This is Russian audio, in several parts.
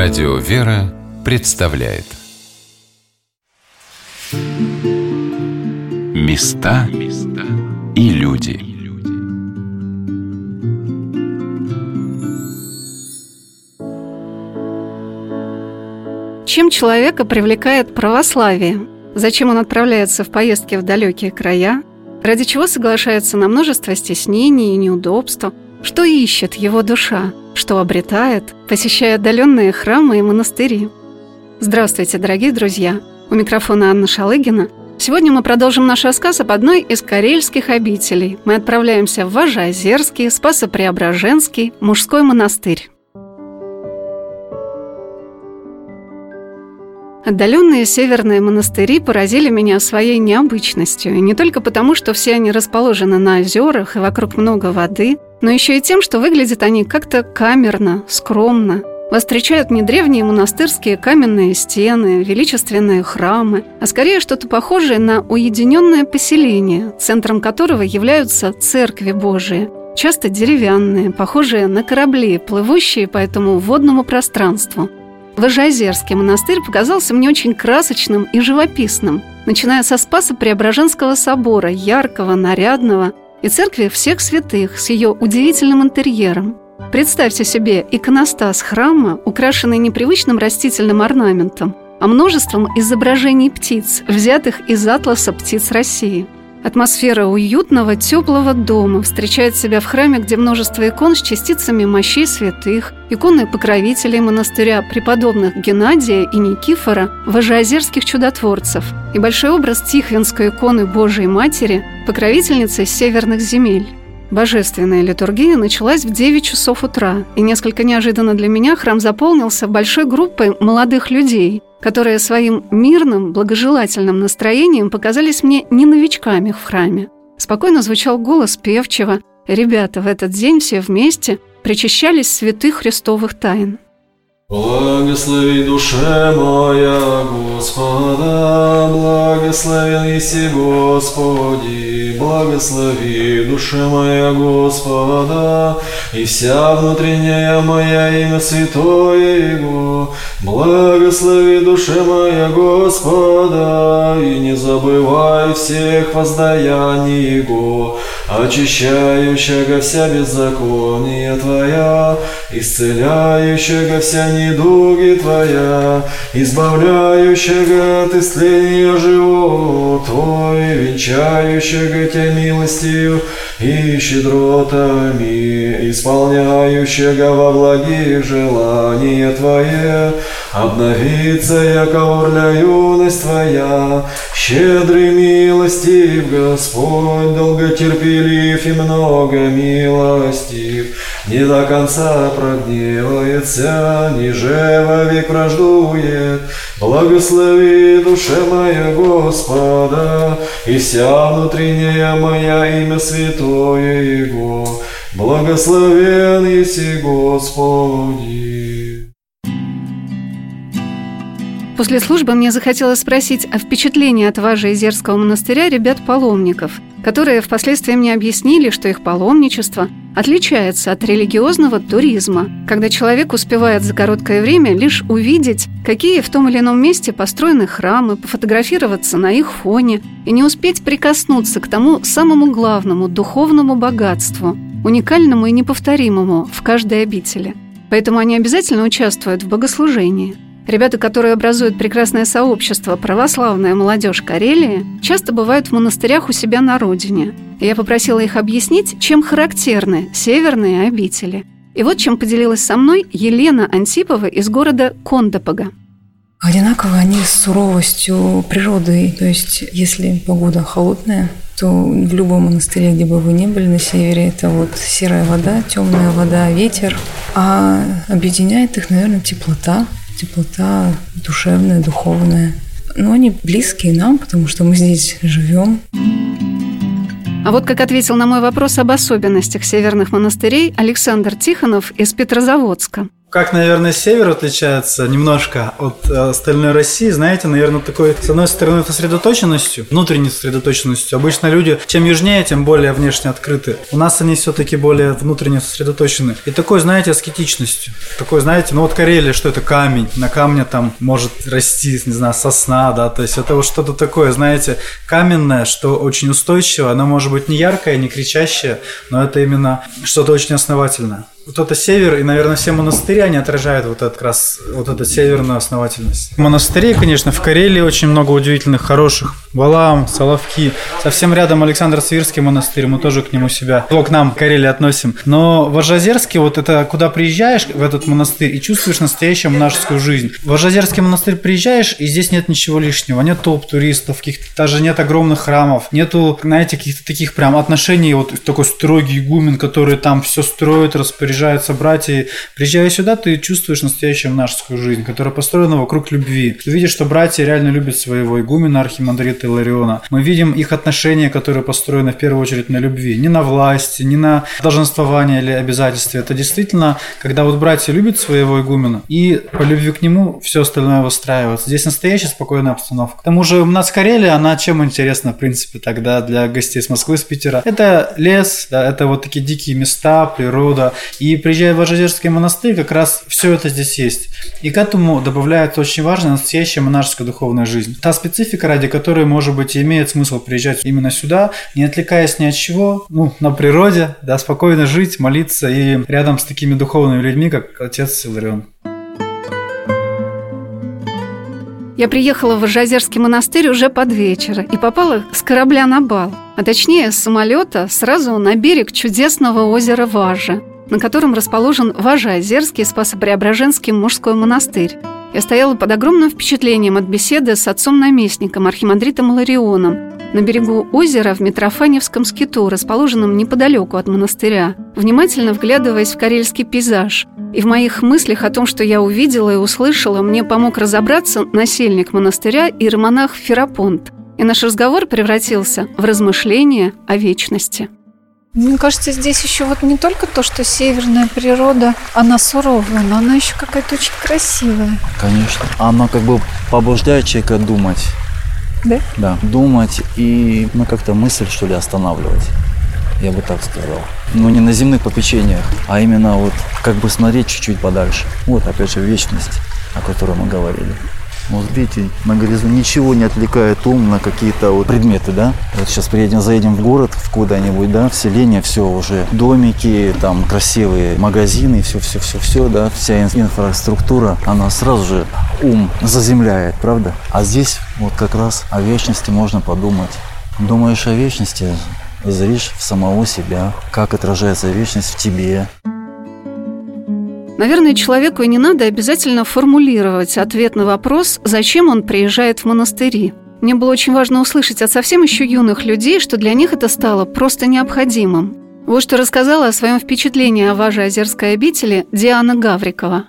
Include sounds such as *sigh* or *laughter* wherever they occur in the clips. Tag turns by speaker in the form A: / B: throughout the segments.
A: Радио «Вера» представляет Места и люди
B: Чем человека привлекает православие? Зачем он отправляется в поездки в далекие края? Ради чего соглашается на множество стеснений и неудобств? Что ищет его душа? Что обретает, посещая отдаленные храмы и монастыри? Здравствуйте, дорогие друзья! У микрофона Анна Шалыгина. Сегодня мы продолжим наш рассказ об одной из карельских обителей. Мы отправляемся в Важеозерский, Спасо-Преображенский, мужской монастырь. Отдаленные северные монастыри поразили меня своей необычностью, и не только потому, что все они расположены на озерах и вокруг много воды, но еще и тем, что выглядят они как-то камерно, скромно. Вас встречают не древние монастырские каменные стены, величественные храмы, а скорее что-то похожее на уединенное поселение, центром которого являются церкви Божии, часто деревянные, похожие на корабли, плывущие по этому водному пространству – Важеозерский монастырь показался мне очень красочным и живописным, начиная со Спаса Преображенского собора, яркого, нарядного, и церкви всех святых с ее удивительным интерьером. Представьте себе иконостас храма, украшенный непривычным растительным орнаментом, а множеством изображений птиц, взятых из атласа птиц России – Атмосфера уютного, теплого дома встречает себя в храме, где множество икон с частицами мощей святых, иконы покровителей монастыря преподобных Геннадия и Никифора, важеозерских чудотворцев и большой образ Тихвинской иконы Божией Матери, покровительницы северных земель. Божественная литургия началась в 9 часов утра, и несколько неожиданно для меня храм заполнился большой группой молодых людей, которые своим мирным, благожелательным настроением показались мне не новичками в храме. Спокойно звучал голос певчего. Ребята в этот день все вместе причащались святых христовых тайн.
C: Благослови душе моя Господа, благословен еси Господи, благослови душе моя Господа, и вся внутренняя моя имя святое Его, благослови душе моя Господа, и не забывай всех воздаяний Его, очищающего вся беззакония Твоя, исцеляющего вся недуги Твоя, избавляющего от истления живот Твой, венчающего Тебя милостью и щедротами, исполняющего во благих желания Твое, обновиться, яко орля юность Твоя, щедрый милостив Господь, долготерпелив и много милостив, не до конца прогневается, ниже вовек враждует. Благослови душе моя Господа, и вся внутренняя моя имя святое Его. Благословен еси Господи.
B: После службы мне захотелось спросить о впечатлении от Важа Изерского монастыря ребят-паломников, которые впоследствии мне объяснили, что их паломничество отличается от религиозного туризма, когда человек успевает за короткое время лишь увидеть, какие в том или ином месте построены храмы, пофотографироваться на их фоне и не успеть прикоснуться к тому самому главному духовному богатству, уникальному и неповторимому в каждой обители. Поэтому они обязательно участвуют в богослужении – Ребята, которые образуют прекрасное сообщество «Православная молодежь Карелии», часто бывают в монастырях у себя на родине. Я попросила их объяснить, чем характерны северные обители. И вот чем поделилась со мной Елена Антипова из города Кондопога.
D: Одинаково они с суровостью природы. То есть, если погода холодная, то в любом монастыре, где бы вы ни были на севере, это вот серая вода, темная вода, ветер. А объединяет их, наверное, теплота, теплота душевная, духовная. Но они близкие нам, потому что мы здесь живем.
B: А вот как ответил на мой вопрос об особенностях северных монастырей Александр Тихонов из Петрозаводска.
E: Как, наверное, север отличается немножко от э, остальной России, знаете, наверное, такой, с одной стороны, сосредоточенностью, внутренней сосредоточенностью. Обычно люди, чем южнее, тем более внешне открыты. У нас они все-таки более внутренне сосредоточены. И такой, знаете, аскетичностью. Такой, знаете, ну вот Карелия, что это камень. На камне там может расти, не знаю, сосна, да, то есть это вот что-то такое, знаете, каменное, что очень устойчиво. Оно может быть не яркое, не кричащее, но это именно что-то очень основательное вот это север, и, наверное, все монастыри, они отражают вот этот раз, вот эту северную основательность. Монастырей, конечно, в Карелии очень много удивительных, хороших. Валаам, Соловки. Совсем рядом Александр Свирский монастырь, мы тоже к нему себя, его к нам, Карелии относим. Но в Ажазерске, вот это, куда приезжаешь в этот монастырь и чувствуешь настоящую монашескую жизнь. В Ажазерский монастырь приезжаешь, и здесь нет ничего лишнего. Нет топ туристов, каких-то, даже нет огромных храмов, нету, знаете, каких-то таких прям отношений, вот такой строгий игумен, который там все строит, распоряжается приезжаются братья. Приезжая сюда, ты чувствуешь настоящую монашескую жизнь, которая построена вокруг любви. Ты видишь, что братья реально любят своего игумена, архимандрита Илариона. Мы видим их отношения, которые построены в первую очередь на любви. Не на власти, не на долженствование или обязательстве. Это действительно, когда вот братья любят своего игумена, и по любви к нему все остальное выстраивается. Здесь настоящая спокойная обстановка. К тому же у нас Карелия, она чем интересна, в принципе, тогда для гостей с Москвы, с Питера? Это лес, да, это вот такие дикие места, природа. И приезжая в Ажазерский монастырь, как раз все это здесь есть. И к этому добавляется очень важная настоящая монашеская духовная жизнь. Та специфика, ради которой, может быть, имеет смысл приезжать именно сюда, не отвлекаясь ни от чего, ну, на природе, да, спокойно жить, молиться и рядом с такими духовными людьми, как отец Силарион.
B: Я приехала в Ажазерский монастырь уже под вечер и попала с корабля на бал, а точнее с самолета сразу на берег чудесного озера Важа на котором расположен Важа-Озерский Спасо-Преображенский мужской монастырь. Я стояла под огромным впечатлением от беседы с отцом-наместником, архимандритом Ларионом, на берегу озера в Митрофаневском скиту, расположенном неподалеку от монастыря, внимательно вглядываясь в карельский пейзаж. И в моих мыслях о том, что я увидела и услышала, мне помог разобраться насельник монастыря и романах Ферапонт. И наш разговор превратился в размышление о вечности.
F: Мне кажется, здесь еще вот не только то, что северная природа, она суровая, но она еще какая-то очень красивая.
G: Конечно. Она как бы побуждает человека думать.
F: Да?
G: Да, думать и ну, как-то мысль, что ли, останавливать. Я бы так сказал. Но не на земных попечениях, а именно вот как бы смотреть чуть-чуть подальше. Вот опять же вечность, о которой мы говорили. Вот видите, на горизонте ничего не отвлекает ум на какие-то вот предметы, да. Вот сейчас приедем, заедем в город в куда-нибудь, да, в селение, все уже домики, там красивые магазины, все, все, все, все, да, вся инфраструктура, она сразу же ум заземляет, правда? А здесь вот как раз о вечности можно подумать. Думаешь о вечности, зришь в самого себя, как отражается вечность в тебе.
B: Наверное, человеку и не надо обязательно формулировать ответ на вопрос, зачем он приезжает в монастыри. Мне было очень важно услышать от совсем еще юных людей, что для них это стало просто необходимым. Вот что рассказала о своем впечатлении о Важе Озерской обители Диана Гаврикова.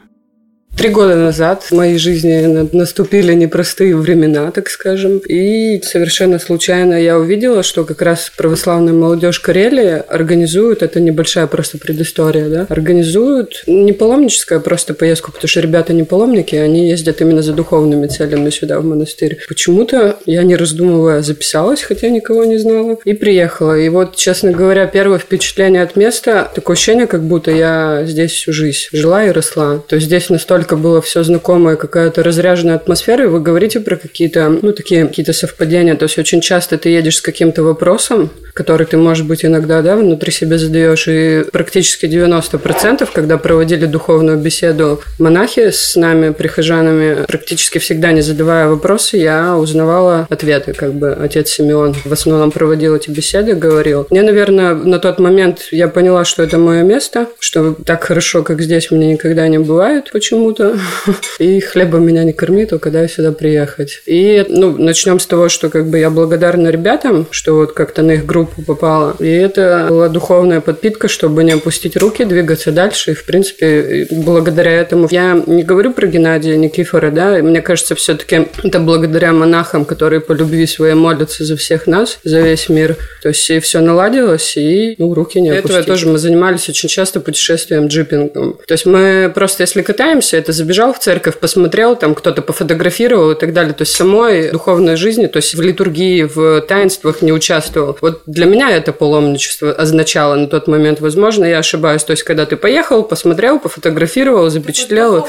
H: Три года назад в моей жизни наступили непростые времена, так скажем, и совершенно случайно я увидела, что как раз православная молодежь Карелии организует, это небольшая просто предыстория, да, организуют не паломническая просто поездку, потому что ребята не паломники, они ездят именно за духовными целями сюда, в монастырь. Почему-то я, не раздумывая, записалась, хотя никого не знала, и приехала. И вот, честно говоря, первое впечатление от места, такое ощущение, как будто я здесь всю жизнь жила и росла. То есть здесь настолько настолько было все знакомое, какая-то разряженная атмосфера, и вы говорите про какие-то, ну, такие какие-то совпадения. То есть очень часто ты едешь с каким-то вопросом, который ты, может быть, иногда, да, внутри себя задаешь, и практически 90%, когда проводили духовную беседу монахи с нами, прихожанами, практически всегда не задавая вопросы, я узнавала ответы, как бы отец Симеон в основном проводил эти беседы, говорил. Мне, наверное, на тот момент я поняла, что это мое место, что так хорошо, как здесь, мне никогда не бывает почему-то, *laughs* и хлеба меня не корми, то когда сюда приехать. И, ну, начнем с того, что как бы я благодарна ребятам, что вот как-то на их группу попала. И это была духовная подпитка, чтобы не опустить руки, двигаться дальше. И, в принципе, благодаря этому я не говорю про Геннадия Никифора, да, мне кажется, все-таки это благодаря монахам, которые по любви своей молятся за всех нас, за весь мир. То есть и все наладилось, и ну, руки не опустить. Этого тоже мы занимались очень часто путешествием, джипингом. То есть мы просто, если катаемся, это забежал в церковь, посмотрел, там кто-то пофотографировал и так далее. То есть самой духовной жизни, то есть в литургии, в таинствах не участвовал. Вот для меня это паломничество означало на тот момент. Возможно, я ошибаюсь. То есть когда ты поехал, посмотрел, пофотографировал, запечатлел.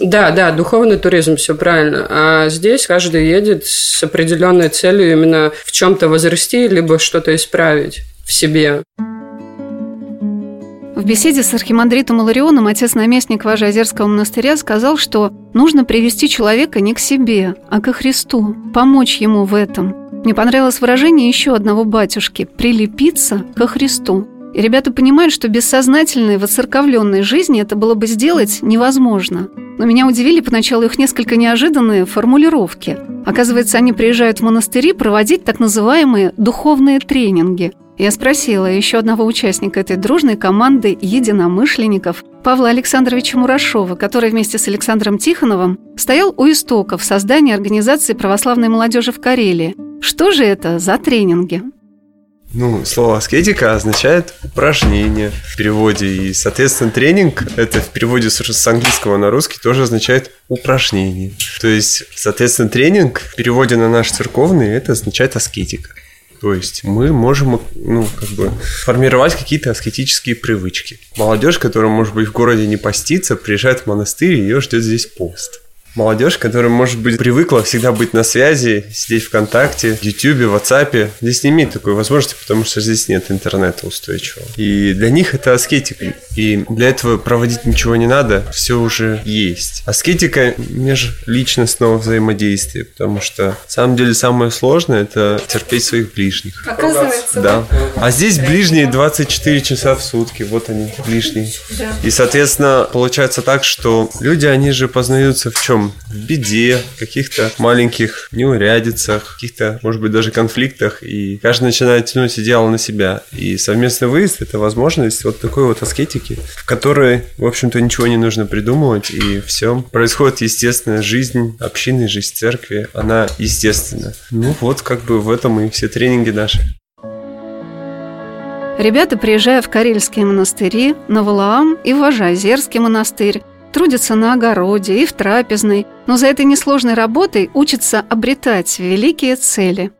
H: Да, да, духовный туризм, все правильно. А здесь каждый едет с определенной целью именно в чем-то возрасти, либо что-то исправить в себе.
B: В беседе с архимандритом Иларионом отец-наместник Важеозерского монастыря сказал, что нужно привести человека не к себе, а ко Христу, помочь ему в этом. Мне понравилось выражение еще одного батюшки – прилепиться ко Христу. И ребята понимают, что бессознательной, воцерковленной жизни это было бы сделать невозможно. Но меня удивили поначалу их несколько неожиданные формулировки. Оказывается, они приезжают в монастыри проводить так называемые духовные тренинги – я спросила еще одного участника этой дружной команды единомышленников, Павла Александровича Мурашова, который вместе с Александром Тихоновым стоял у истоков создания организации православной молодежи в Карелии. Что же это за тренинги?
I: Ну, слово аскетика означает упражнение в переводе, и, соответственно, тренинг, это в переводе с английского на русский тоже означает упражнение. То есть, соответственно, тренинг в переводе на наш церковный, это означает аскетика. То есть мы можем ну, как бы формировать какие-то аскетические привычки. Молодежь, которая, может быть, в городе не постится, приезжает в монастырь, ее ждет здесь пост молодежь, которая, может быть, привыкла всегда быть на связи, сидеть ВКонтакте, в Ютубе, в WhatsApp, здесь не имеет такой возможности, потому что здесь нет интернета устойчивого. И для них это аскетика. И для этого проводить ничего не надо, все уже есть. Аскетика межличностного взаимодействия, потому что на самом деле самое сложное это терпеть своих ближних.
F: Оказывается,
I: да. А здесь ближние 24 часа в сутки, вот они, ближние. Да. И, соответственно, получается так, что люди, они же познаются в чем? В беде, каких-то маленьких неурядицах, каких-то, может быть, даже конфликтах, и каждый начинает тянуть идеал на себя. И совместный выезд – это возможность вот такой вот аскетики, в которой, в общем-то, ничего не нужно придумывать, и все происходит естественная жизнь общины, жизнь церкви, она естественна. Ну вот, как бы в этом и все тренинги наши.
B: Ребята, приезжая в Карельские монастыри, на и в Важазерский монастырь, трудятся на огороде и в трапезной, но за этой несложной работой учатся обретать великие цели.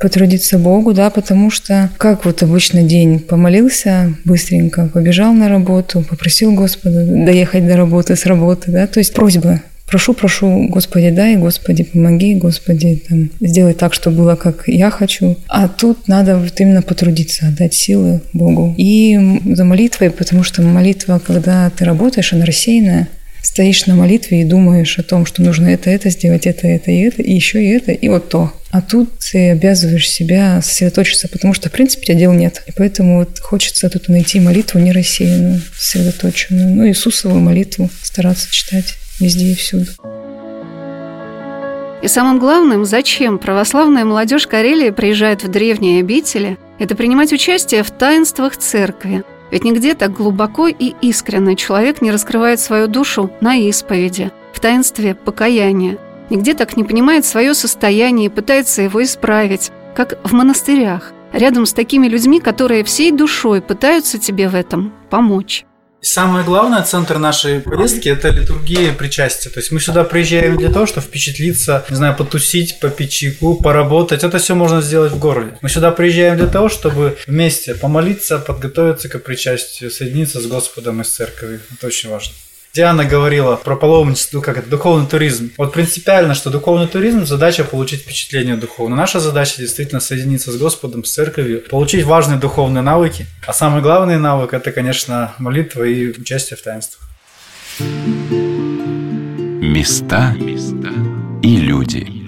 D: Потрудиться Богу, да, потому что как вот обычно день помолился быстренько, побежал на работу, попросил Господа доехать до работы с работы, да, то есть просьба Прошу, прошу, Господи, дай, Господи, помоги, Господи, там, сделай так, чтобы было, как я хочу. А тут надо вот именно потрудиться, отдать силы Богу. И за молитвой, потому что молитва, когда ты работаешь, она рассеянная, стоишь на молитве и думаешь о том, что нужно это, это сделать, это, это и это, и еще и это, и вот то. А тут ты обязываешь себя сосредоточиться, потому что, в принципе, тебя дел нет. И поэтому вот хочется тут найти молитву не рассеянную, сосредоточенную. Ну, Иисусову молитву стараться читать везде и всюду.
B: И самым главным, зачем православная молодежь Карелии приезжает в древние обители, это принимать участие в таинствах церкви – ведь нигде так глубоко и искренне человек не раскрывает свою душу на исповеди, в таинстве покаяния. Нигде так не понимает свое состояние и пытается его исправить, как в монастырях, рядом с такими людьми, которые всей душой пытаются тебе в этом помочь.
E: Самое главное, центр нашей поездки – это литургия причастия. То есть мы сюда приезжаем для того, чтобы впечатлиться, не знаю, потусить, попить чайку, поработать. Это все можно сделать в городе. Мы сюда приезжаем для того, чтобы вместе помолиться, подготовиться к причастию, соединиться с Господом и с церковью. Это очень важно. Диана говорила про паломничество, ну, как это, духовный туризм. Вот принципиально, что духовный туризм – задача получить впечатление духовное. Наша задача действительно соединиться с Господом, с церковью, получить важные духовные навыки. А самый главный навык – это, конечно, молитва и участие в таинствах.
A: Места и люди –